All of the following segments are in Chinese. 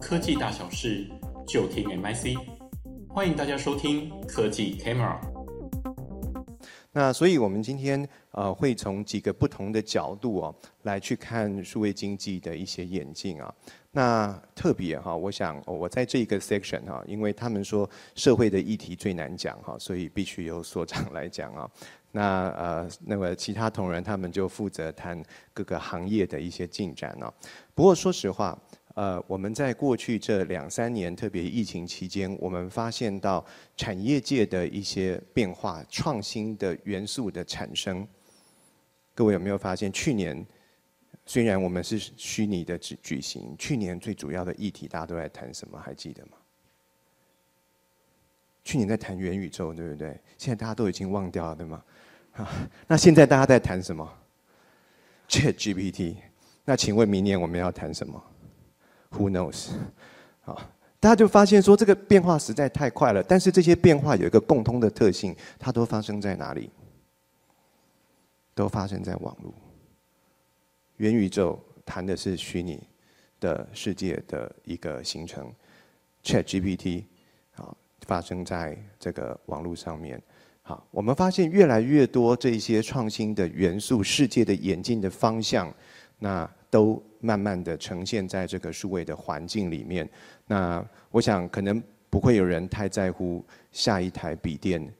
科技大小事，就听 MIC。欢迎大家收听科技 Camera。那所以，我们今天呃会从几个不同的角度哦来去看数位经济的一些演进啊。那特别哈，我想我在这个 section 哈，因为他们说社会的议题最难讲哈，所以必须由所长来讲啊。那呃，那么其他同仁他们就负责谈各个行业的一些进展哦。不过说实话，呃，我们在过去这两三年，特别疫情期间，我们发现到产业界的一些变化、创新的元素的产生。各位有没有发现，去年？虽然我们是虚拟的举举行，去年最主要的议题大家都在谈什么？还记得吗？去年在谈元宇宙，对不对？现在大家都已经忘掉了，对吗？啊，那现在大家在谈什么？ChatGPT。那请问明年我们要谈什么？Who knows？啊，大家就发现说这个变化实在太快了，但是这些变化有一个共通的特性，它都发生在哪里？都发生在网络。元宇宙谈的是虚拟的世界的一个形成，ChatGPT 啊发生在这个网络上面。好，我们发现越来越多这些创新的元素，世界的演进的方向，那都慢慢的呈现在这个数位的环境里面。那我想可能不会有人太在乎下一台笔电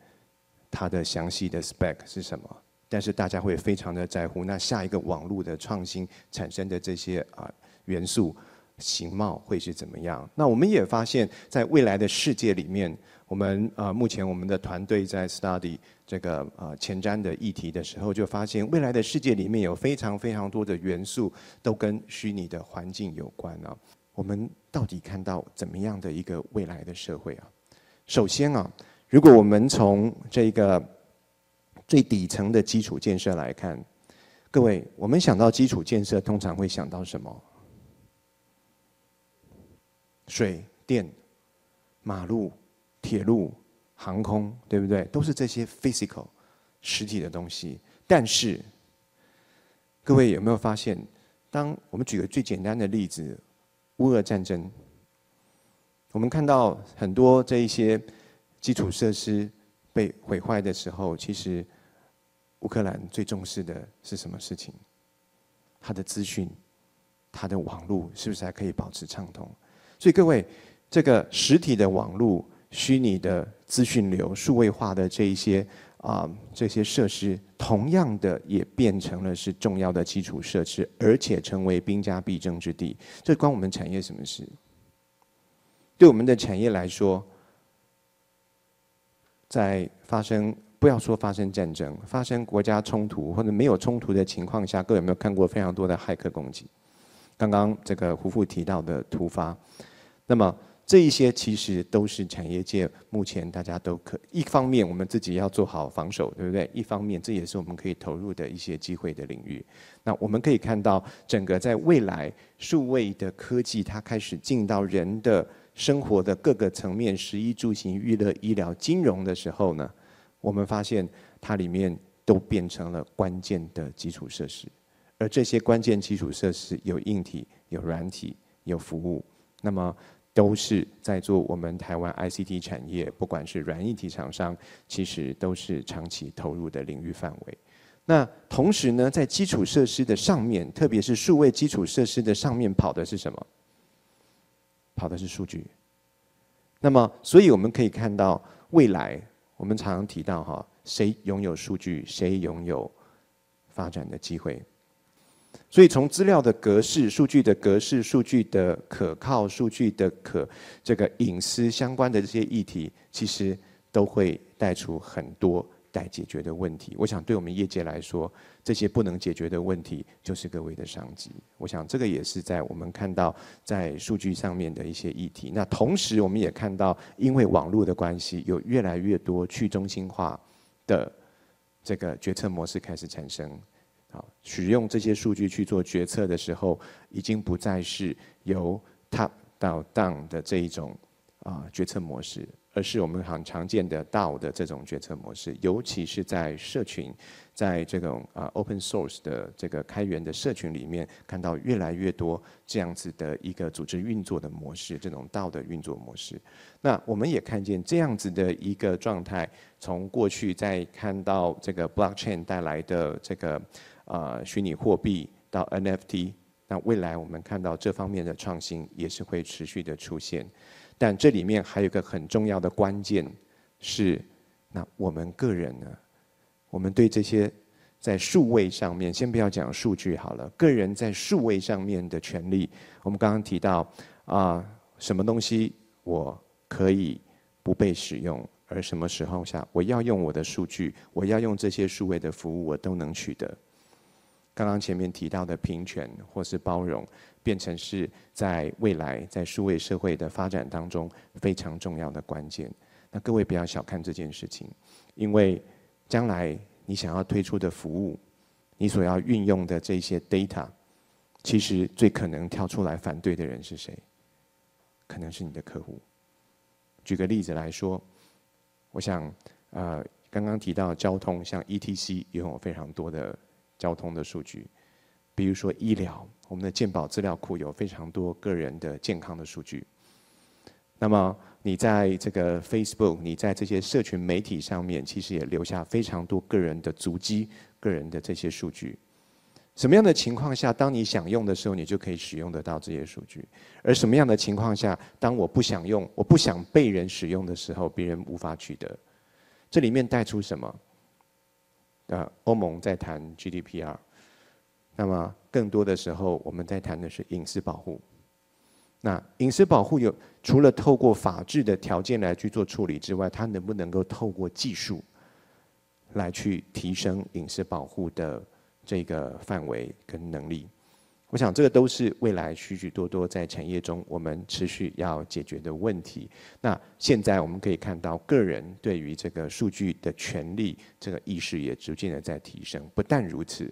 它的详细的 spec 是什么。但是大家会非常的在乎，那下一个网络的创新产生的这些啊元素形貌会是怎么样？那我们也发现，在未来的世界里面，我们啊目前我们的团队在 study 这个啊前瞻的议题的时候，就发现未来的世界里面有非常非常多的元素都跟虚拟的环境有关啊。我们到底看到怎么样的一个未来的社会啊？首先啊，如果我们从这个最底层的基础建设来看，各位，我们想到基础建设，通常会想到什么？水电、马路、铁路、航空，对不对？都是这些 physical 实体的东西。但是，各位有没有发现，当我们举个最简单的例子，乌俄战争，我们看到很多这一些基础设施被毁坏的时候，其实。乌克兰最重视的是什么事情？它的资讯、它的网络是不是还可以保持畅通？所以各位，这个实体的网络、虚拟的资讯流、数位化的这一些啊这些设施，同样的也变成了是重要的基础设施，而且成为兵家必争之地。这关我们产业什么事？对我们的产业来说，在发生。不要说发生战争、发生国家冲突或者没有冲突的情况下，各位有没有看过非常多的骇客攻击？刚刚这个胡副提到的突发，那么这一些其实都是产业界目前大家都可一方面我们自己要做好防守，对不对？一方面这也是我们可以投入的一些机会的领域。那我们可以看到，整个在未来数位的科技它开始进到人的生活的各个层面，食衣住行、娱乐、医疗、金融的时候呢，我们发现它里面都变成了关键的基础设施，而这些关键基础设施有硬体、有软体、有服务，那么都是在做我们台湾 ICT 产业，不管是软硬体厂商，其实都是长期投入的领域范围。那同时呢，在基础设施的上面，特别是数位基础设施的上面跑的是什么？跑的是数据。那么，所以我们可以看到未来。我们常常提到哈，谁拥有数据，谁拥有发展的机会。所以从资料的格式、数据的格式、数据的可靠、数据的可这个隐私相关的这些议题，其实都会带出很多。待解决的问题，我想对我们业界来说，这些不能解决的问题就是各位的商机。我想这个也是在我们看到在数据上面的一些议题。那同时，我们也看到，因为网络的关系，有越来越多去中心化的这个决策模式开始产生。使用这些数据去做决策的时候，已经不再是由 top 到 down 的这一种啊决策模式。而是我们很常见的 DAO 的这种决策模式，尤其是在社群，在这种啊 open source 的这个开源的社群里面，看到越来越多这样子的一个组织运作的模式，这种 DAO 的运作模式。那我们也看见这样子的一个状态，从过去在看到这个 blockchain 带来的这个啊虚拟货币到 NFT，那未来我们看到这方面的创新也是会持续的出现。但这里面还有一个很重要的关键是，那我们个人呢？我们对这些在数位上面，先不要讲数据好了，个人在数位上面的权利，我们刚刚提到啊，什么东西我可以不被使用，而什么时候下我要用我的数据，我要用这些数位的服务，我都能取得。刚刚前面提到的平权或是包容。变成是在未来在数位社会的发展当中非常重要的关键。那各位不要小看这件事情，因为将来你想要推出的服务，你所要运用的这些 data，其实最可能跳出来反对的人是谁？可能是你的客户。举个例子来说，我想呃刚刚提到交通，像 ETC 拥有非常多的交通的数据。比如说医疗，我们的健保资料库有非常多个人的健康的数据。那么你在这个 Facebook，你在这些社群媒体上面，其实也留下非常多个人的足迹、个人的这些数据。什么样的情况下，当你想用的时候，你就可以使用得到这些数据；而什么样的情况下，当我不想用、我不想被人使用的时候，别人无法取得。这里面带出什么？呃，欧盟在谈 GDPR。那么更多的时候，我们在谈的是隐私保护。那隐私保护有除了透过法治的条件来去做处理之外，它能不能够透过技术来去提升隐私保护的这个范围跟能力？我想这个都是未来许许多多在产业中我们持续要解决的问题。那现在我们可以看到，个人对于这个数据的权利这个意识也逐渐的在提升。不但如此。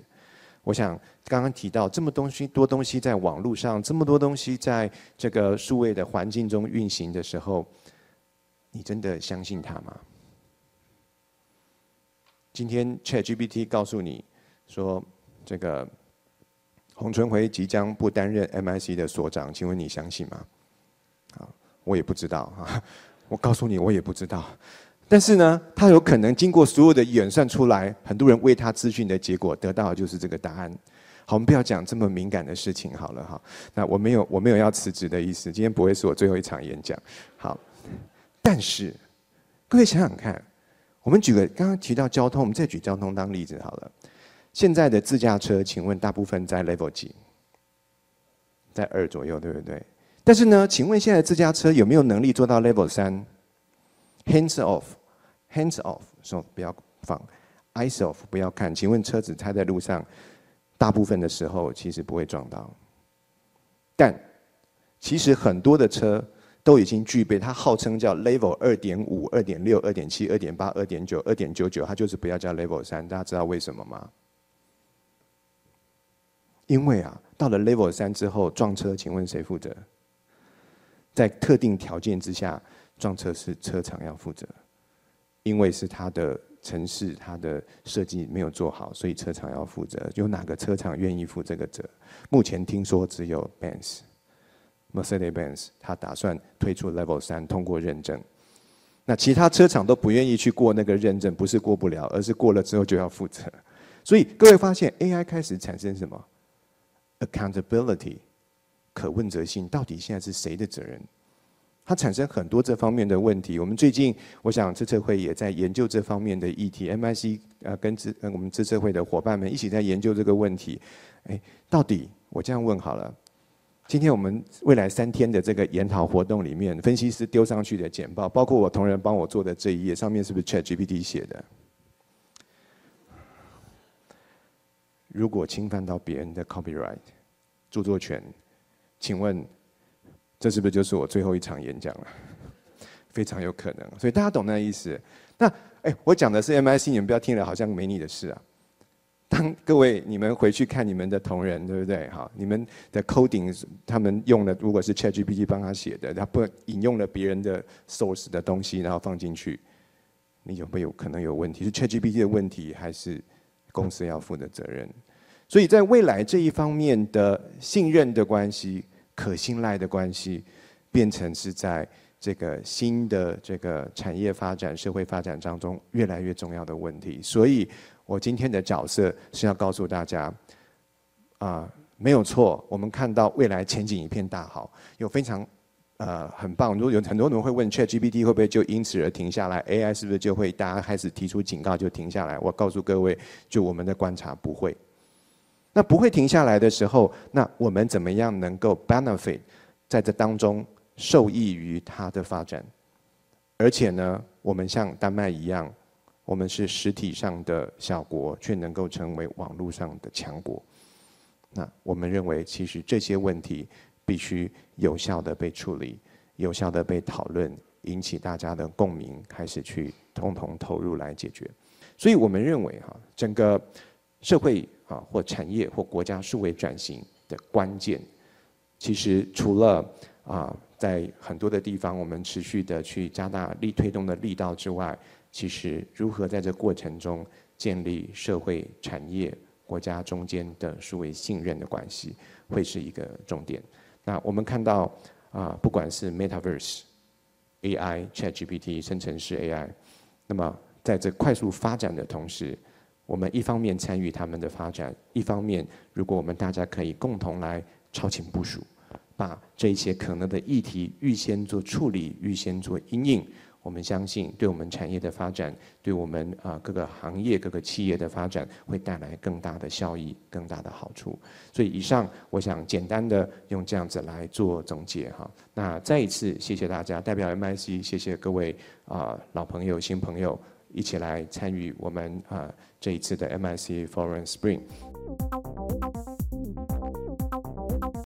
我想刚刚提到这么东西多东西在网络上，这么多东西在这个数位的环境中运行的时候，你真的相信它吗？今天 ChatGPT 告诉你说，这个洪春辉即将不担任 MIC 的所长，请问你相信吗？啊，我也不知道啊，我告诉你，我也不知道。但是呢，他有可能经过所有的演算出来，很多人为他资讯的结果得到的就是这个答案。好，我们不要讲这么敏感的事情好了哈。那我没有我没有要辞职的意思，今天不会是我最后一场演讲。好，但是各位想想看，我们举个刚刚提到交通，我们再举交通当例子好了。现在的自驾车，请问大部分在 Level 几？在二左右，对不对？但是呢，请问现在自驾车有没有能力做到 Level 三？Hands off。Hands off，说不要放；eyes off，不要看。请问车子开在路上，大部分的时候其实不会撞到。但其实很多的车都已经具备，它号称叫 Level 二点五、二点六、二点七、二点八、二点九、二点九九，它就是不要叫 Level 三。大家知道为什么吗？因为啊，到了 Level 三之后撞车，请问谁负责？在特定条件之下，撞车是车厂要负责。因为是它的城市，它的设计没有做好，所以车厂要负责。有哪个车厂愿意负这个责？目前听说只有 Benz、Mercedes-Benz，他打算推出 Level 三，通过认证。那其他车厂都不愿意去过那个认证，不是过不了，而是过了之后就要负责。所以各位发现，AI 开始产生什么？Accountability，可问责性，到底现在是谁的责任？它产生很多这方面的问题。我们最近，我想资策会也在研究这方面的议题。MIC 呃，跟资跟我们资策会的伙伴们一起在研究这个问题。哎，到底我这样问好了。今天我们未来三天的这个研讨活动里面，分析师丢上去的简报，包括我同仁帮我做的这一页，上面是不是 ChatGPT 写的？如果侵犯到别人的 copyright 著作权，请问？这是不是就是我最后一场演讲了？非常有可能，所以大家懂那意思。那哎，我讲的是 MIC，你们不要听了好像没你的事啊。当各位你们回去看你们的同仁，对不对？哈，你们的 coding 他们用的如果是 ChatGPT 帮他写的，他不引用了别人的 source 的东西，然后放进去，你有没有可能有问题？是 ChatGPT 的问题，还是公司要负的责任？所以在未来这一方面的信任的关系、可信赖的关系，变成是在这个新的这个产业发展、社会发展当中越来越重要的问题。所以我今天的角色是要告诉大家，啊，没有错，我们看到未来前景一片大好，有非常呃很棒。如果有很多人会问 ChatGPT 会不会就因此而停下来？AI 是不是就会大家开始提出警告就停下来？我告诉各位，就我们的观察不会。那不会停下来的时候，那我们怎么样能够 benefit 在这当中受益于它的发展？而且呢，我们像丹麦一样，我们是实体上的小国，却能够成为网络上的强国。那我们认为，其实这些问题必须有效的被处理，有效的被讨论，引起大家的共鸣，开始去共同投入来解决。所以我们认为，哈，整个社会。啊，或产业或国家数位转型的关键，其实除了啊，在很多的地方我们持续的去加大力推动的力道之外，其实如何在这过程中建立社会、产业、国家中间的数位信任的关系，会是一个重点。那我们看到啊，不管是 Metaverse、AI、ChatGPT、生成式 AI，那么在这快速发展的同时，我们一方面参与他们的发展，一方面，如果我们大家可以共同来超前部署，把这一些可能的议题预先做处理，预先做应应，我们相信对我们产业的发展，对我们啊各个行业各个企业的发展，会带来更大的效益，更大的好处。所以以上，我想简单的用这样子来做总结哈。那再一次谢谢大家，代表 MIC，谢谢各位啊老朋友、新朋友。一起来参与我们啊这一次的 MIC Foreign Spring。